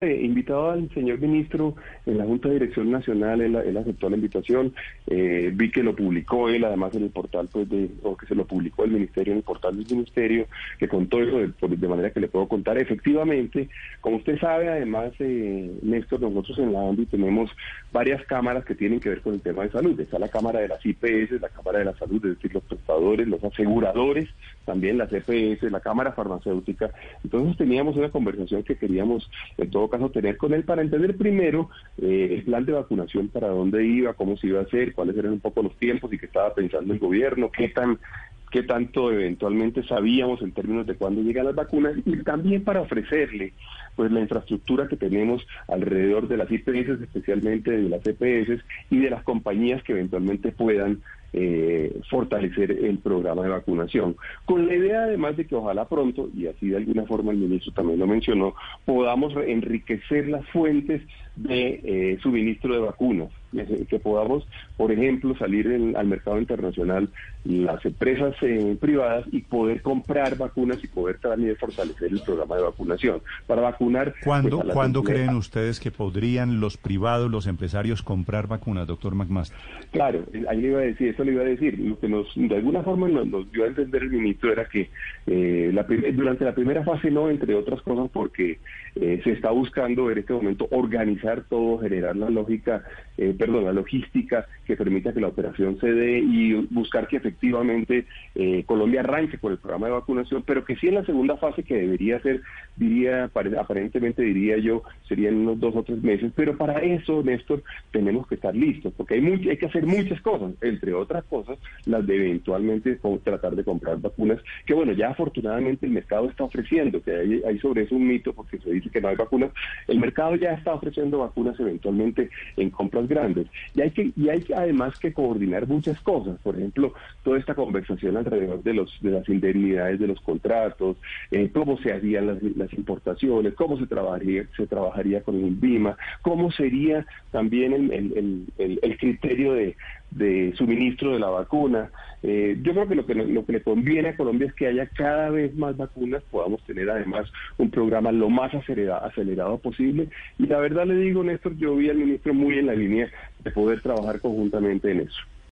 Eh, invitado al señor ministro en la Junta de Dirección Nacional, él, aceptó la invitación, eh, vi que lo publicó él además en el portal, pues de, o que se lo publicó el ministerio en el portal del ministerio, que contó eso de, manera que le puedo contar. Efectivamente, como usted sabe, además, eh, Néstor, nosotros en la ANDI tenemos varias cámaras que tienen que ver con el tema de salud. Está la Cámara de las IPS, la Cámara de la Salud, es decir, los prestadores, los aseguradores, también las EPS, la Cámara Farmacéutica. Entonces teníamos una conversación que queríamos en todo caso tener con él para entender primero eh, el plan de vacunación, para dónde iba, cómo se iba a hacer, cuáles eran un poco los tiempos y qué estaba pensando el gobierno, qué tan qué tanto eventualmente sabíamos en términos de cuándo llegan las vacunas y también para ofrecerle pues la infraestructura que tenemos alrededor de las IPS, especialmente de las EPS y de las compañías que eventualmente puedan eh, fortalecer el programa de vacunación. Con la idea además de que ojalá pronto, y así de alguna forma el ministro también lo mencionó, podamos enriquecer las fuentes de eh, suministro de vacunas, que podamos, por ejemplo, salir al mercado internacional las empresas eh, privadas y poder comprar vacunas y poder también fortalecer el programa de vacunación. Para vacunar... ¿Cuándo, pues, ¿cuándo creen ustedes que podrían los privados, los empresarios comprar vacunas, doctor McMaster? Claro, ahí le iba a decir, eso le iba a decir. Lo que nos, de alguna forma nos, dio a entender el ministro era que eh, la durante la primera fase no, entre otras cosas, porque se está buscando en este momento organizar todo, generar la lógica, eh, perdón, la logística que permita que la operación se dé y buscar que efectivamente eh, Colombia arranque con el programa de vacunación, pero que sí en la segunda fase que debería ser, diría, aparentemente diría yo, serían unos dos o tres meses, pero para eso, Néstor, tenemos que estar listos, porque hay, hay que hacer muchas cosas, entre otras cosas, las de eventualmente tratar de comprar vacunas, que bueno, ya afortunadamente el mercado está ofreciendo, que hay, hay sobre eso un mito, porque se dice que no hay vacunas, el mercado ya está ofreciendo vacunas eventualmente en compras grandes. Y hay que y hay además que coordinar muchas cosas, por ejemplo, toda esta conversación alrededor de los de las indemnidades de los contratos, eh, cómo se harían las, importaciones, cómo se trabajaría se trabajaría con el INVIMA, cómo sería también el, el criterio de de suministro de la vacuna. Eh, yo creo que lo, que lo que le conviene a Colombia es que haya cada vez más vacunas, podamos tener además un programa lo más acelerado, acelerado posible. Y la verdad le digo, Néstor, yo vi al ministro muy en la línea de poder trabajar conjuntamente en eso.